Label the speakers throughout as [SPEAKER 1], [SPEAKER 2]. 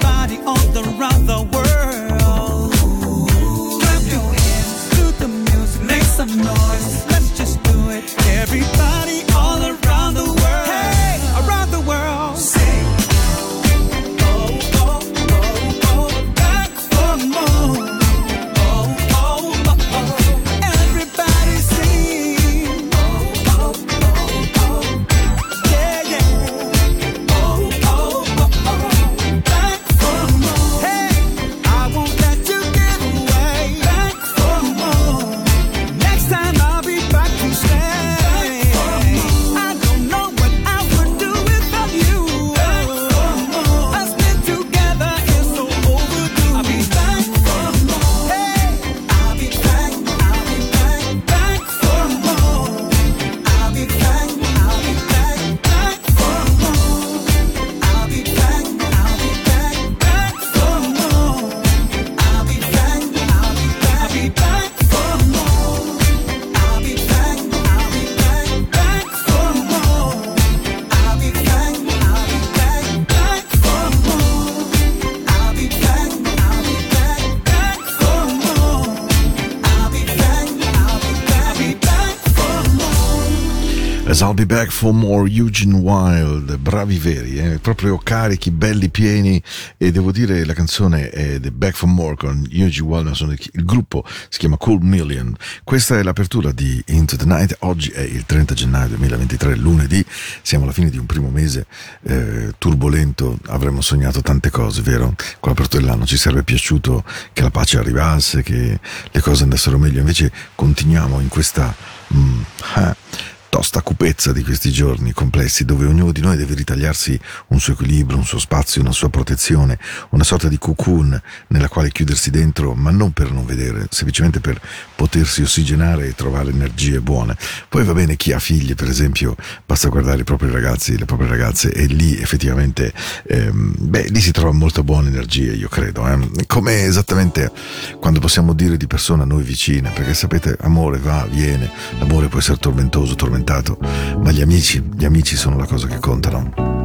[SPEAKER 1] body on the run, Be Back for More
[SPEAKER 2] Eugene Wild, bravi veri, eh? proprio carichi, belli, pieni e devo dire la canzone è The Back for More con Eugene Wild, il gruppo si chiama Cold Million. Questa è l'apertura di Into the Night, oggi è il 30 gennaio 2023, lunedì, siamo alla fine di un primo mese eh, turbolento, avremmo sognato tante cose, vero? Con l'apertura dell'anno ci sarebbe piaciuto che la pace arrivasse, che le cose andassero meglio, invece continuiamo in questa... Mm, eh, tosta cupezza di questi giorni complessi dove ognuno di noi deve ritagliarsi un suo equilibrio, un suo spazio, una sua protezione, una sorta di cocoon nella quale chiudersi dentro, ma non per non vedere, semplicemente per potersi ossigenare e trovare energie buone. Poi va bene chi ha figli, per esempio, basta guardare i propri ragazzi, le proprie ragazze e lì effettivamente, ehm, beh, lì si trova molta buona energia, io credo, eh? come esattamente quando possiamo dire di persona a noi vicina, perché sapete, amore va, viene, l'amore può essere tormentoso, tormentoso diventato, ma gli amici, gli amici sono la cosa che contano.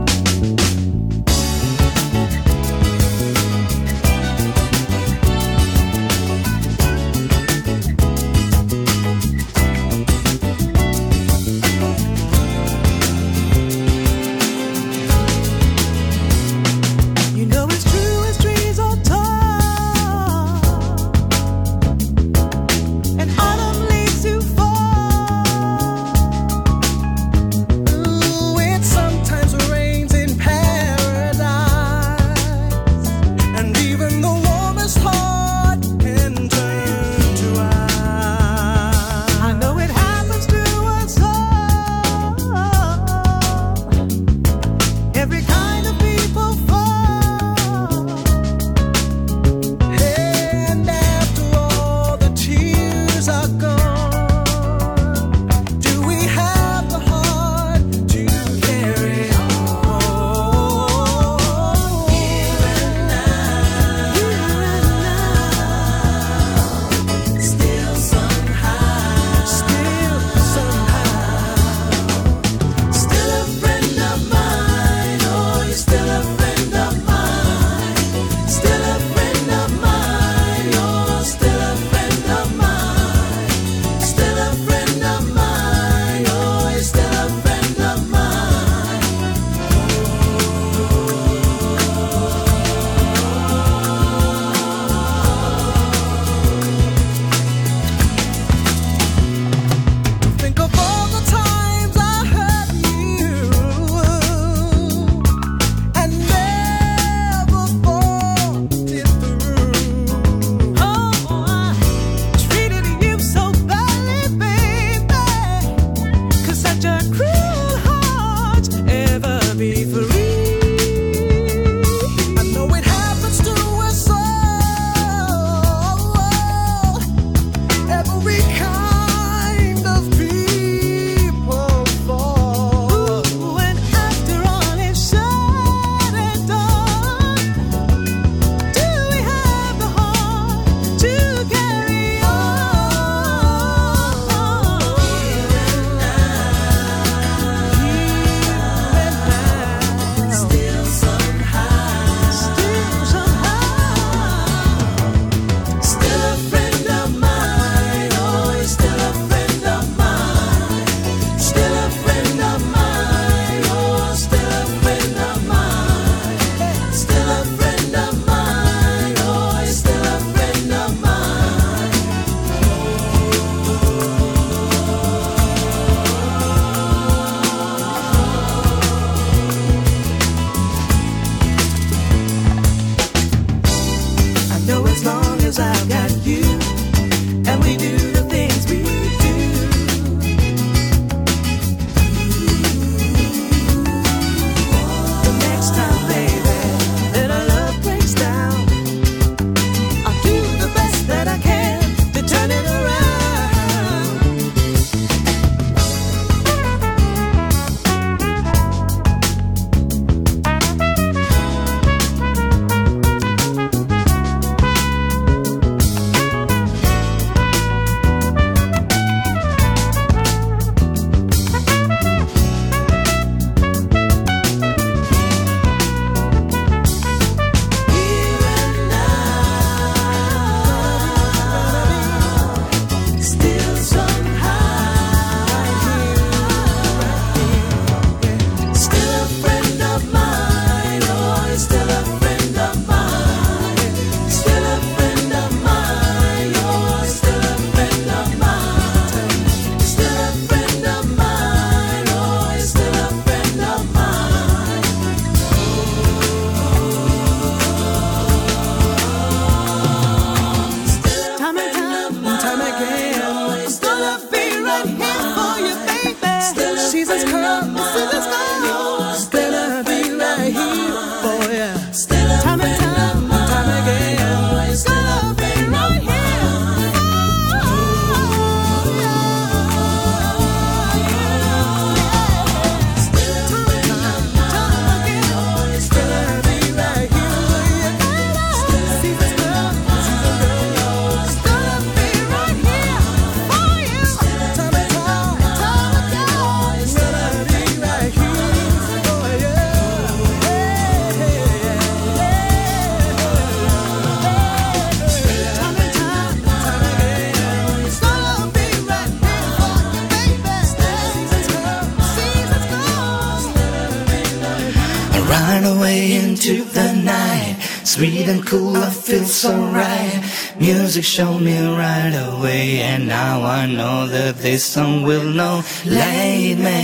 [SPEAKER 3] So right. Music showed me right away, and now I know that this song will know. Lead me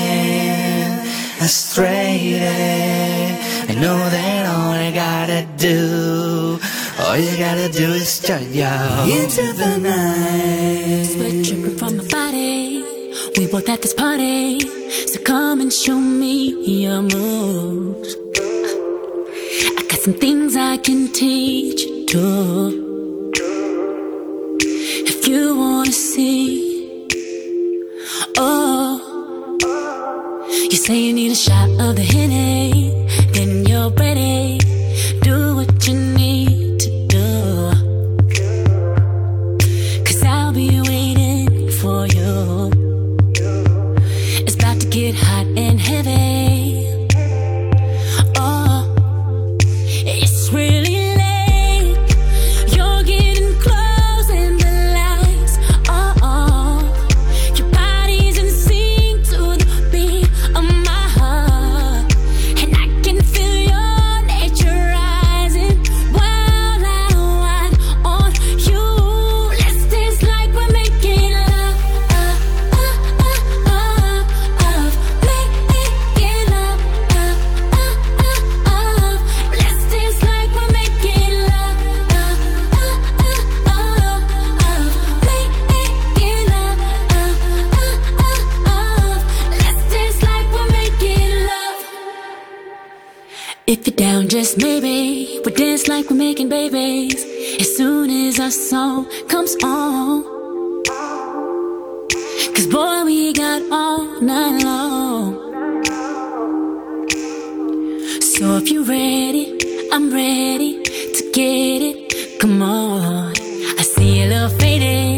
[SPEAKER 3] astray. I know that all I gotta do, all you gotta do is turn you into the night.
[SPEAKER 4] Sweat dripping from my body. We both at this party, so come and show me your moves. Some things I can teach do. If you wanna see, oh, you say you need a shot of the Henny, then you're ready. Just maybe we dance like we're making babies as soon as our song comes on. Cause boy, we got all night long. So if you're ready, I'm ready to get it. Come on, I see a little faded.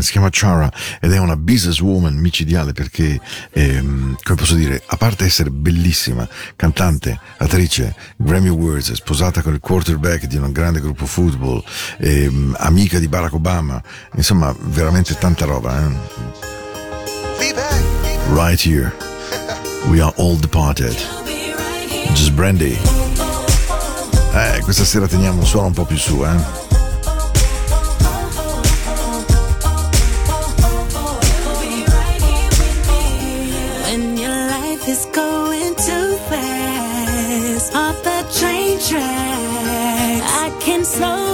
[SPEAKER 4] Eh? si chiama Chara ed è una businesswoman micidiale perché, ehm, come posso dire, a parte essere bellissima, cantante, attrice, Grammy Awards, sposata con il quarterback di un grande gruppo football, ehm, amica di Barack Obama, insomma, veramente tanta roba. Eh? Right here, we are all departed. Just Brandy. Eh, questa sera teniamo un suono un po' più su, eh?
[SPEAKER 5] I can slow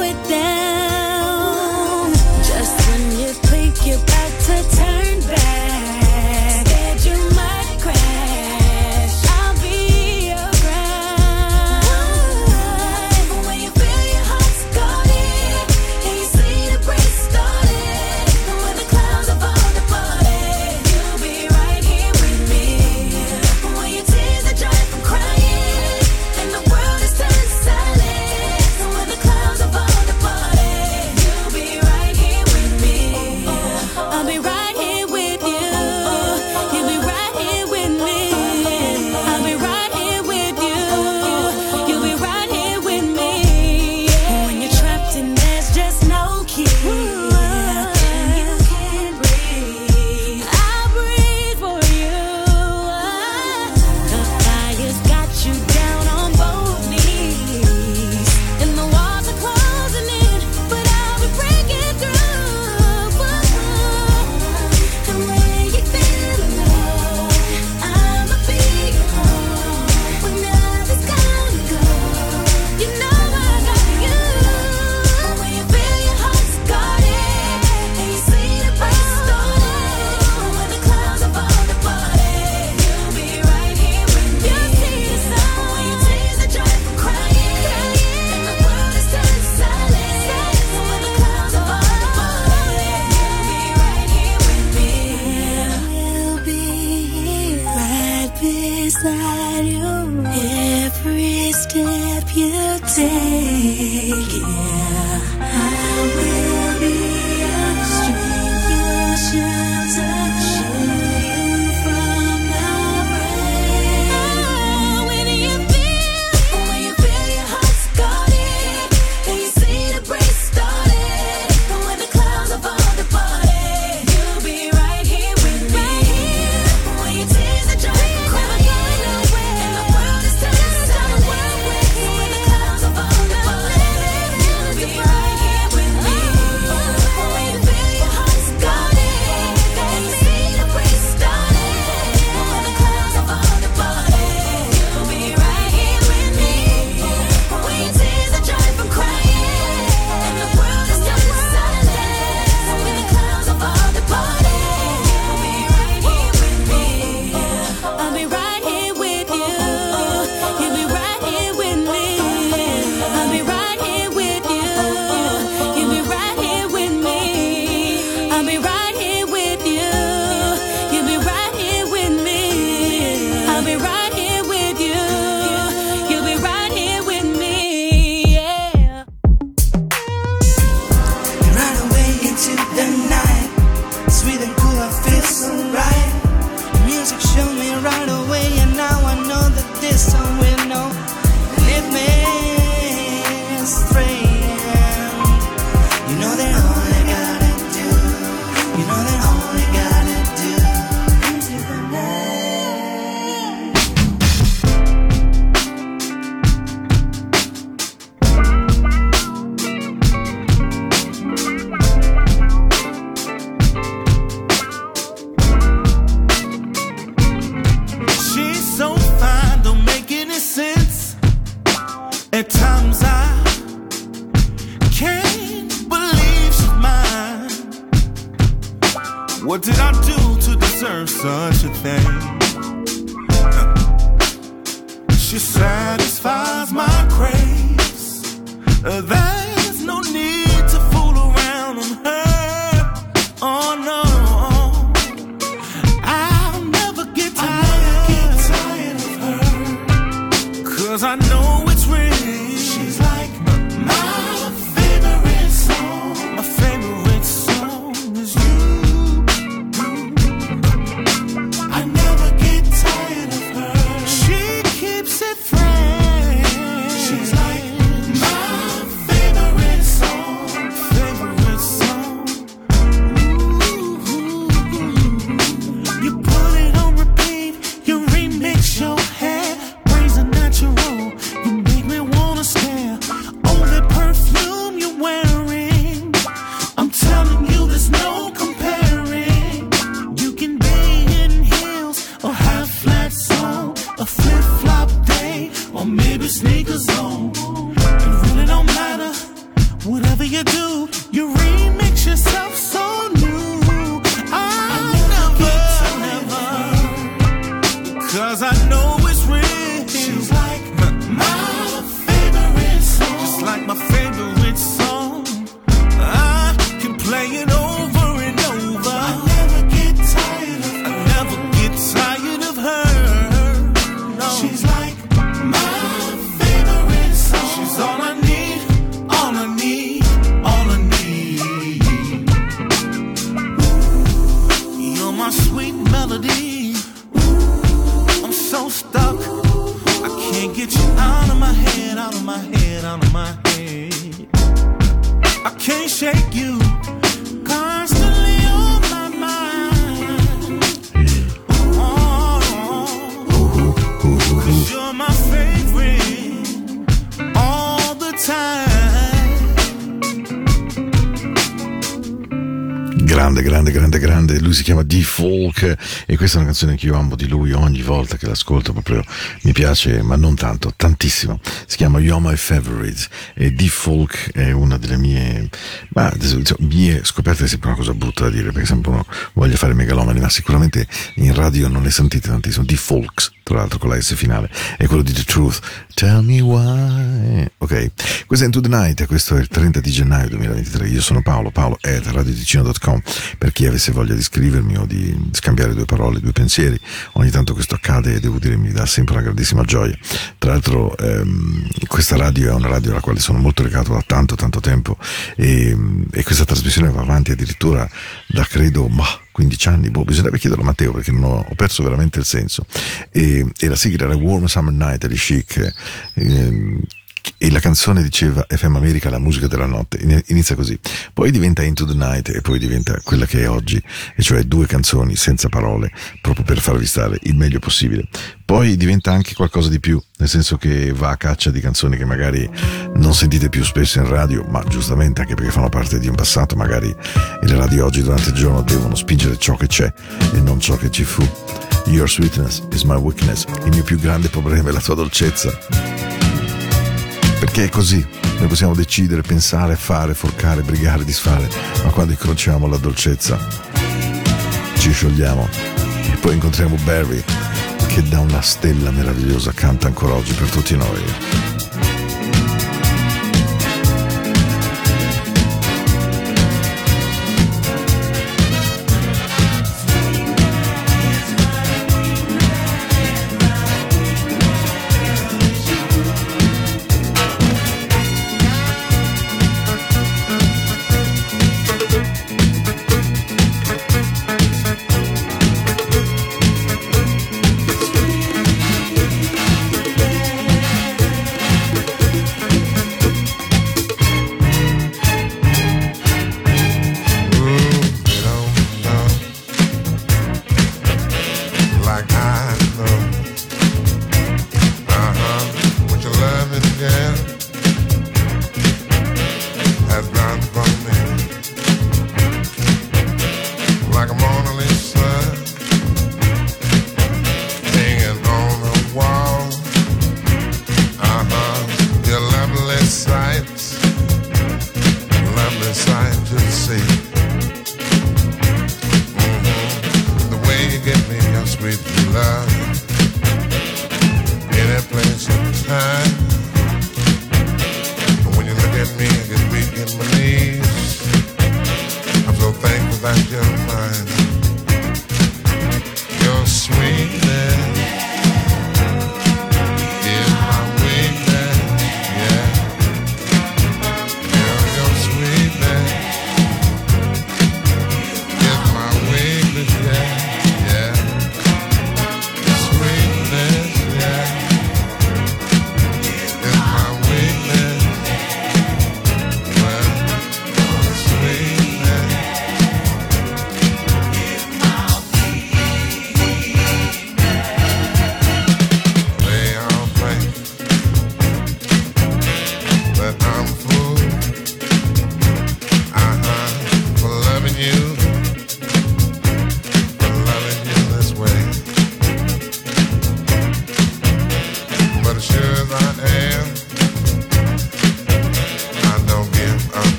[SPEAKER 5] She satisfies my craves. Uh, there's no need. Shake you.
[SPEAKER 2] Grande. Lui si chiama D-Folk e questa è una canzone che io amo di lui ogni volta che l'ascolto, proprio mi piace, ma non tanto, tantissimo. Si chiama You're My Favorites e D-Folk è una delle mie, ma, insomma, mie scoperte è sempre una cosa brutta da dire perché sempre uno voglia fare megalomani, ma sicuramente in radio non le sentite tantissimo. D-Folks, tra l'altro con la S finale, è quello di The Truth. Tell me why. Ok, questo è Into the Night, questo è il 30 di gennaio 2023. Io sono Paolo, paolo at radioticino.com per chi avesse voglia di scrivermi o di scambiare due parole, due pensieri. Ogni tanto questo accade e devo dire mi dà sempre una grandissima gioia. Tra l'altro ehm, questa radio è una radio alla quale sono molto legato da tanto tanto tempo e, e questa trasmissione va avanti addirittura da credo... Bah, 15 anni, boh, bisognerebbe chiederlo a Matteo perché ho, ho perso veramente il senso. E, e, la sigla era Warm Summer Night di Chic. ehm, e la canzone diceva FM America, la musica della notte, inizia così, poi diventa Into the Night e poi diventa quella che è oggi, e cioè due canzoni senza parole, proprio per farvi stare il meglio possibile. Poi diventa anche qualcosa di più, nel senso che va a caccia di canzoni che magari non sentite più spesso in radio, ma giustamente anche perché fanno parte di un passato, magari e le radio oggi durante il giorno devono spingere ciò che c'è e non ciò che ci fu. Your sweetness is my weakness, il mio più grande problema è la tua dolcezza perché è così. Noi possiamo decidere, pensare, fare, forcare, brigare, disfare, ma quando incrociamo la dolcezza ci sciogliamo e poi incontriamo Barry che da una stella meravigliosa canta ancora oggi per tutti noi.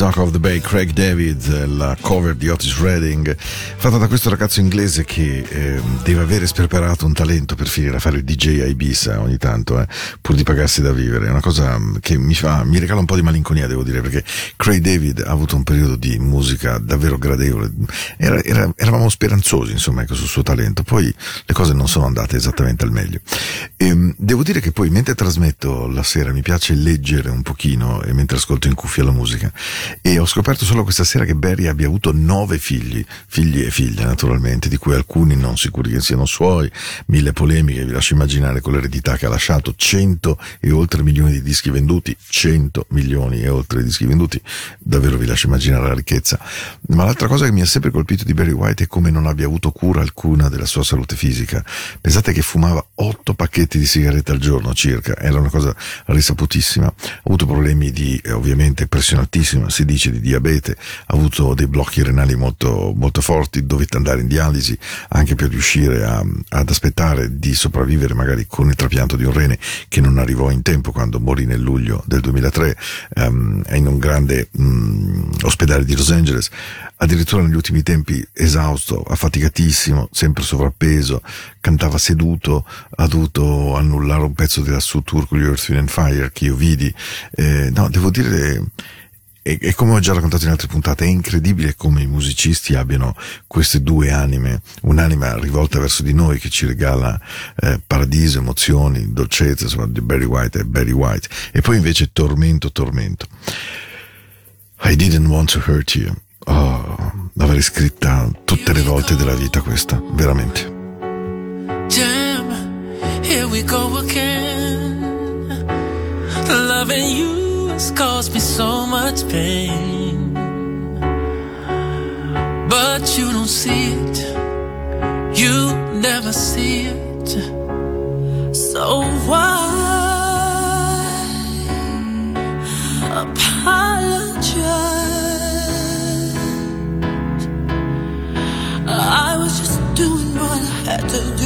[SPEAKER 2] Dock of the Bay, Craig David, eh, la cover di Otis Redding, fatta da questo ragazzo inglese che eh, deve avere sperperato un talento per finire a fare il DJ a Ibiza ogni tanto, eh, pur di pagarsi da vivere. È una cosa mm, che mi fa, mi regala un po' di malinconia, devo dire, perché Craig David ha avuto un periodo di musica davvero gradevole. Era- era- eravamo speranzosi, insomma, ecco, sul suo talento. Poi le cose non sono andate esattamente al meglio. Ehm, devo dire che poi, mentre trasmetto la sera, mi piace leggere un pochino e mentre ascolto in cuffia la musica. E ho scoperto solo questa sera che Barry abbia avuto nove figli, figli e figlie naturalmente, di cui alcuni non sicuri che siano suoi, mille polemiche, vi lascio immaginare con l'eredità che ha lasciato, 100 e oltre milioni di dischi venduti, 100 milioni e oltre di dischi venduti, davvero vi lascio immaginare la ricchezza. Ma l'altra cosa che mi ha sempre colpito di Barry White è come non abbia avuto cura alcuna della sua salute fisica. Pensate che fumava 8 pacchetti di sigarette al giorno circa, era una cosa risaputissima. Ha avuto problemi di, eh, ovviamente, pressione altissima, si dice di diabete, ha avuto dei blocchi renali molto, molto forti, dovette andare in dialisi anche per riuscire a- ad aspettare di sopravvivere magari con il trapianto di un rene che non arrivò in tempo quando morì nel luglio del 2003 ehm, in un grande mm, ospedale di Los Angeles, addirittura negli ultimi tempi esausto, affaticatissimo, sempre sovrappeso, cantava seduto, ha dovuto annullare un pezzo della suo tour con gli Earth, Wind Fire che io vidi. Eh, no, devo dire, e, e come ho già raccontato in altre puntate, è incredibile come i musicisti abbiano queste due anime, un'anima rivolta verso di noi che ci regala eh, paradiso, emozioni, dolcezza, insomma, di Barry White è Barry White, e poi invece tormento, tormento. I didn't want to hurt you. Oh, l'avrei scritta tutte le volte della vita questa, veramente.
[SPEAKER 6] Damn, here we go again. Loving you has caused me so much pain. But you don't see it, you never see it. So why apologize? To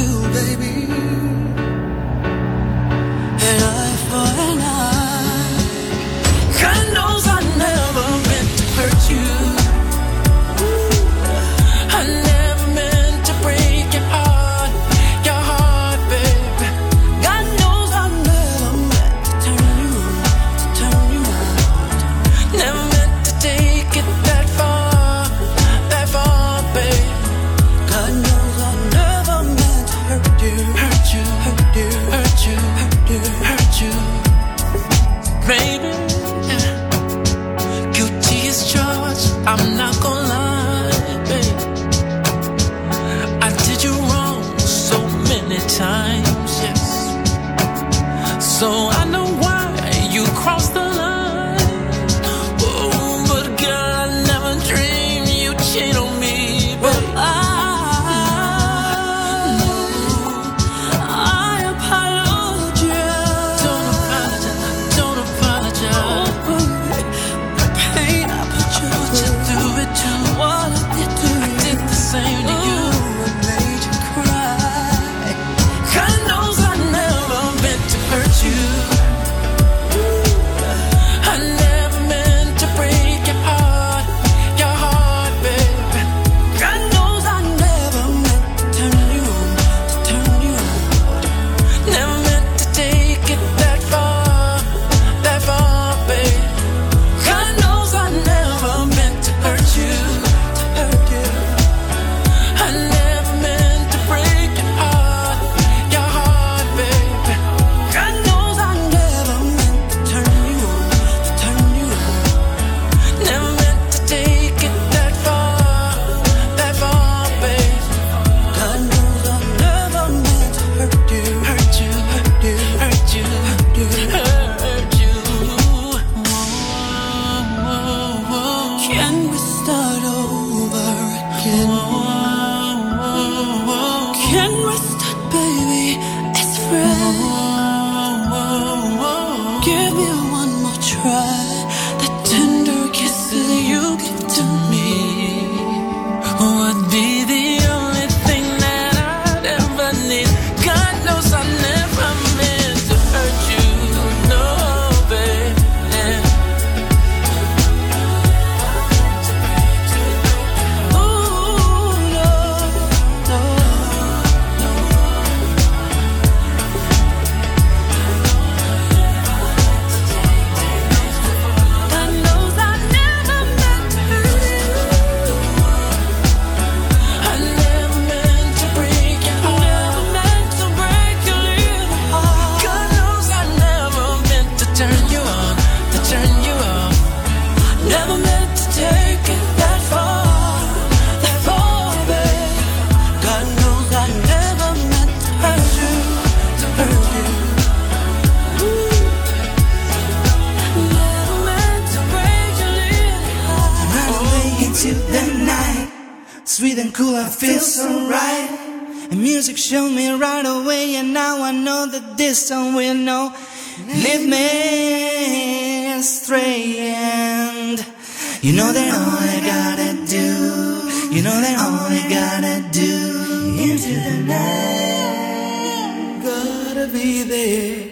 [SPEAKER 6] You
[SPEAKER 4] know that all I gotta do, you know that all I gotta do into the night, gotta be there.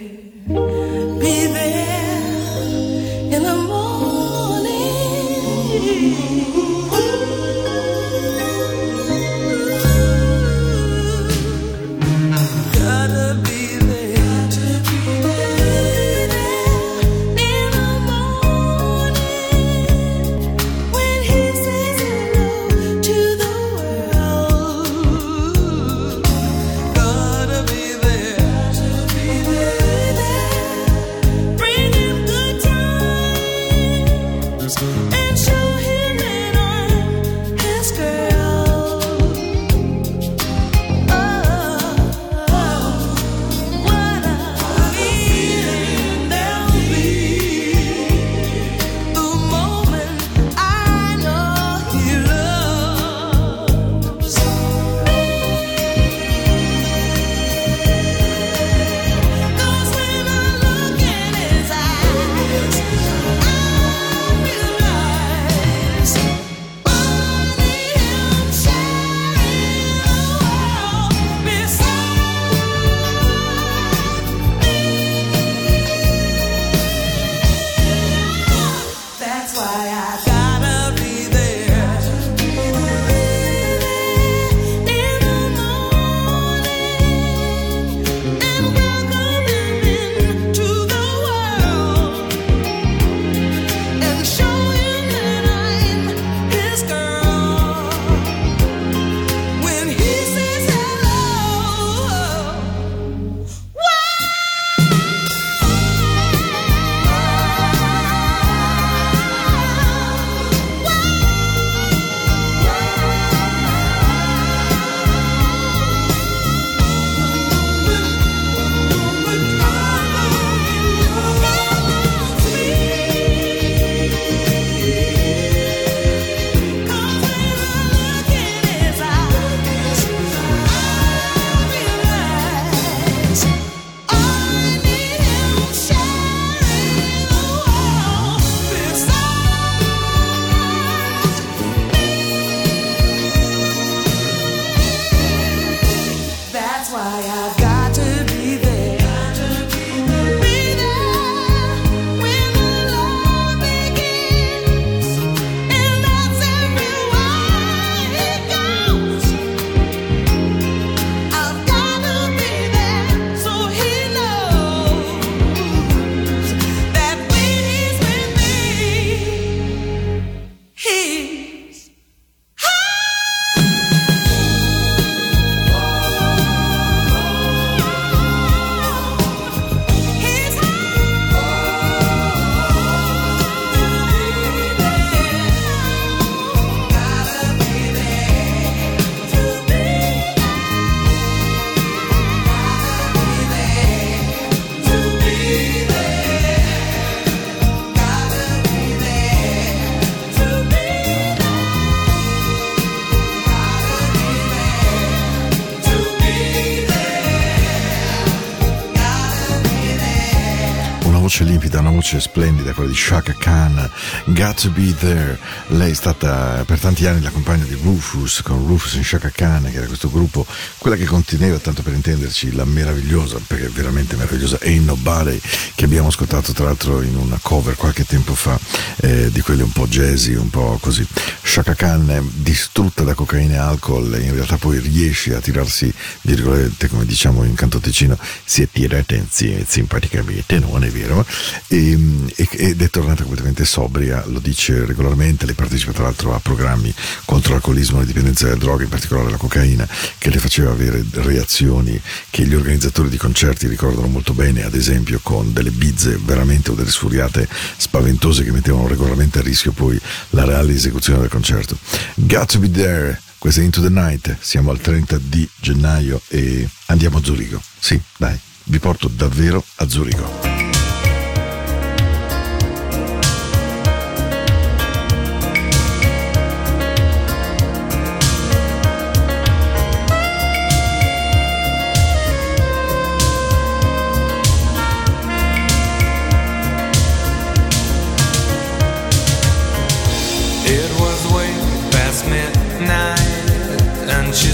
[SPEAKER 2] Voce splendida, quella di Shaka Khan, Got to Be There. Lei è stata per tanti anni la compagna di Rufus, con Rufus e Shaka Khan, che era questo gruppo, quella che conteneva, tanto per intenderci, la meravigliosa, perché veramente meravigliosa, Ain't Nobody, che abbiamo ascoltato tra l'altro in una cover qualche tempo fa, eh, di quelle un po' jazzy, un po' così. Shaka Khan distrutta da cocaina e alcol, in realtà poi riesce a tirarsi, virgolette, come diciamo in canto ticino, si è tirata insieme simpaticamente, non è vero? E, e- ed è tornata completamente sobria, lo dice regolarmente, lei partecipa tra l'altro a programmi contro l'alcolismo e la dipendenza dalle droghe, in particolare la cocaina, che le faceva avere reazioni che gli organizzatori di concerti ricordano molto bene, ad esempio con delle bizze veramente o delle sfuriate spaventose che mettevano regolarmente a rischio poi la reale esecuzione del concerto. Got to be there, questa è Into the Night, siamo al 30 di gennaio e andiamo a Zurigo. Sì, dai, vi porto davvero a Zurigo.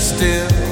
[SPEAKER 7] Still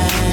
[SPEAKER 7] night.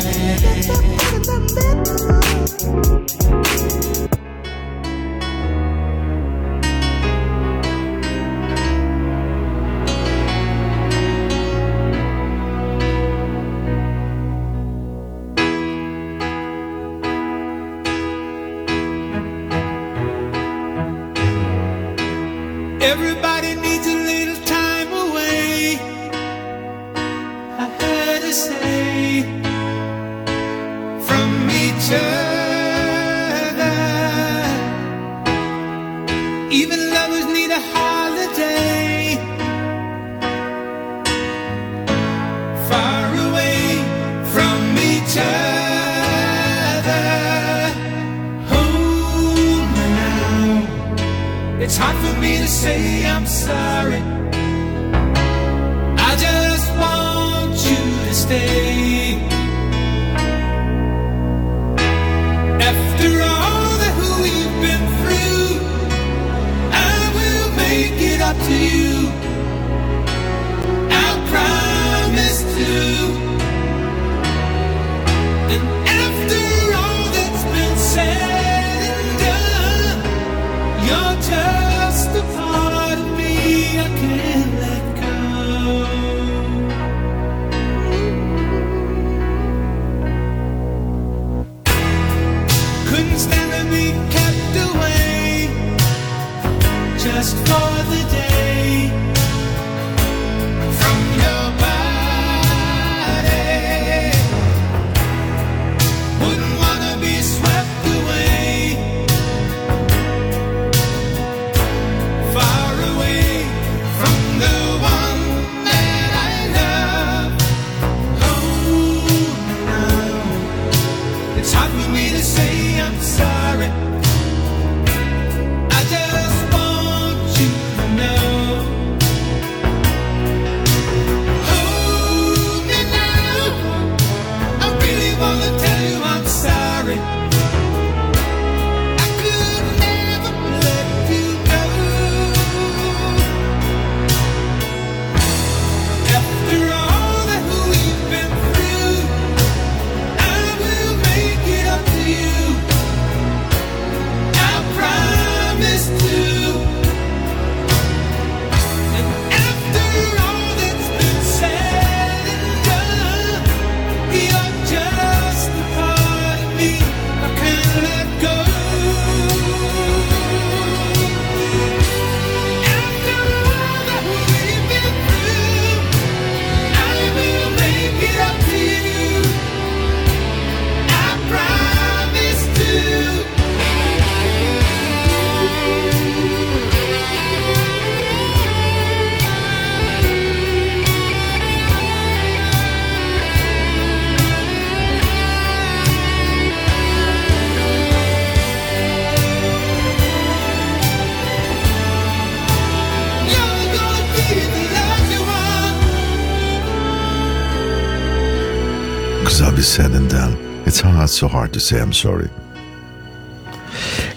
[SPEAKER 7] So hard to
[SPEAKER 1] say I'm sorry.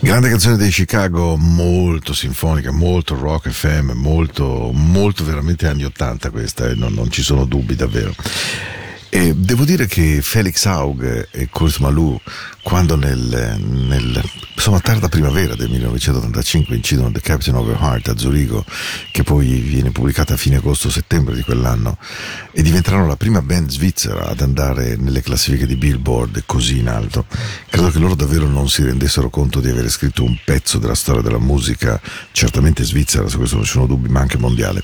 [SPEAKER 2] Grande canzone dei Chicago, molto sinfonica, molto rock FM, molto, molto veramente anni 80 questa, e non, non ci sono dubbi davvero. E devo dire che Felix Haug e Kurt Malou, quando nel, nel insomma, tarda primavera del 1985 incidono The Captain of Your Heart a Zurigo, che poi viene pubblicata a fine agosto-settembre di quell'anno, e diventeranno la prima band svizzera ad andare nelle classifiche di Billboard così in alto, credo che loro davvero non si rendessero conto di avere scritto un pezzo della storia della musica, certamente svizzera, su questo non ci sono dubbi, ma anche mondiale.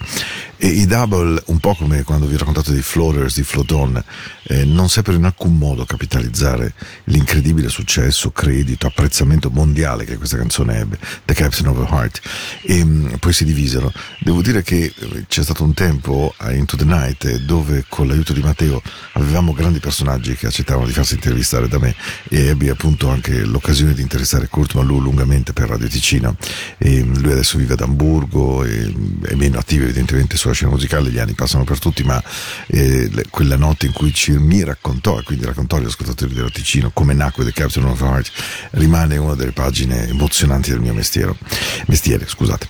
[SPEAKER 2] E i Double, un po' come quando vi ho raccontato dei Floaters, di Floton, eh, non seppero in alcun modo capitalizzare l'incredibile successo, credito, apprezzamento mondiale che questa canzone ebbe, The Captain of a Heart, e mh, poi si divisero. Devo dire che eh, c'è stato un tempo a Into the Night eh, dove con l'aiuto di Matteo avevamo grandi personaggi che accettavano di farsi intervistare da me e ebbi appunto anche l'occasione di interessare Kurt Malou lungamente per Radio Ticino. E, mh, lui adesso vive ad Amburgo e mh, è meno attivo evidentemente sulla scena musicale, gli anni passano per tutti, ma eh, quella notte in cui ci, mi raccontò e quindi raccontò agli ascoltatori della Ticino come nacque The Captain of Heart rimane una delle pagine emozionanti del mio mestiere. mestiere scusate.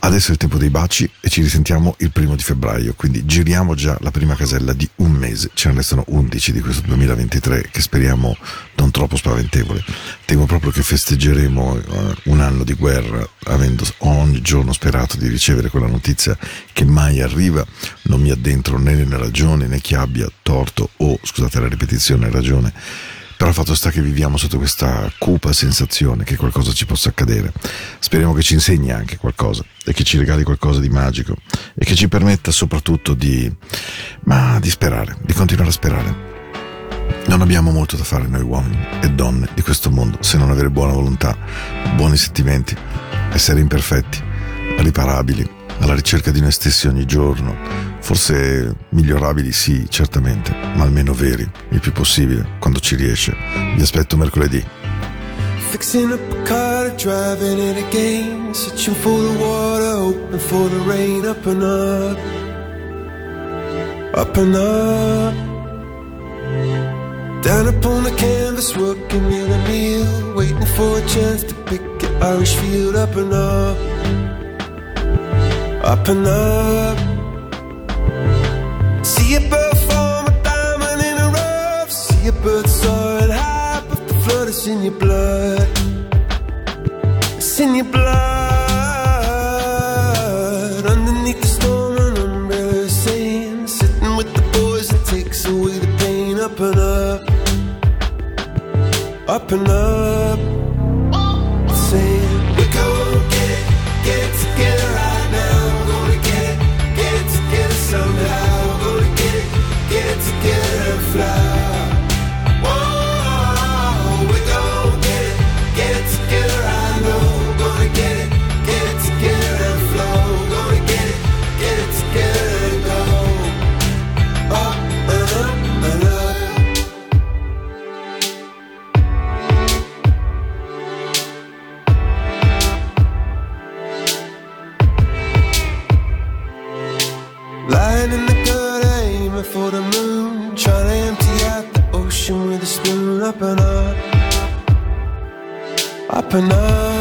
[SPEAKER 2] Adesso è il tempo dei baci e ci risentiamo il primo di febbraio, quindi giriamo già la prima casella di un mese, ce ne restano 11 di questo 2023 che speriamo non troppo spaventevole. Temo proprio che festeggeremo eh, un anno di guerra avendo ogni giorno sperato di ricevere quella notizia che mai arriva, non mi addentro né nella ragione né chi abbia torto o, scusate la ripetizione, ragione, Però fatto sta che viviamo sotto questa cupa sensazione che qualcosa ci possa accadere. Speriamo che ci insegni anche qualcosa e che ci regali qualcosa di magico e che ci permetta soprattutto di, ma di sperare, di continuare a sperare. Non abbiamo molto da fare noi uomini e donne di questo mondo se non avere buona volontà, buoni sentimenti, essere imperfetti, riparabili, alla ricerca di noi stessi ogni giorno, forse migliorabili sì, certamente, ma almeno veri, il più possibile, quando ci riesce. Vi aspetto mercoledì.
[SPEAKER 8] Fixing up a car, driving it again. Searching for the water, hoping for the rain. Up and up, up and up. Down upon the canvas, working in a meal. Waiting for a chance to pick an Irish field. Up and up, up and up. A bird soaring high, but the flood is in your blood. It's in your blood. Underneath the storm, an umbrella saying, sitting with the boys, it takes away the pain. Up and up, up and up. Spoon. Up and up,